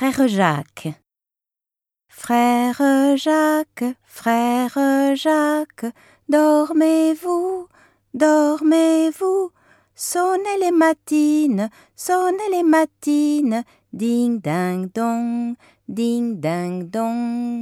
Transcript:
Frère Jacques. Frère Jacques, frère Jacques, dormez-vous, dormez-vous, sonnez les matines, sonnez les matines, ding ding dong, ding ding dong.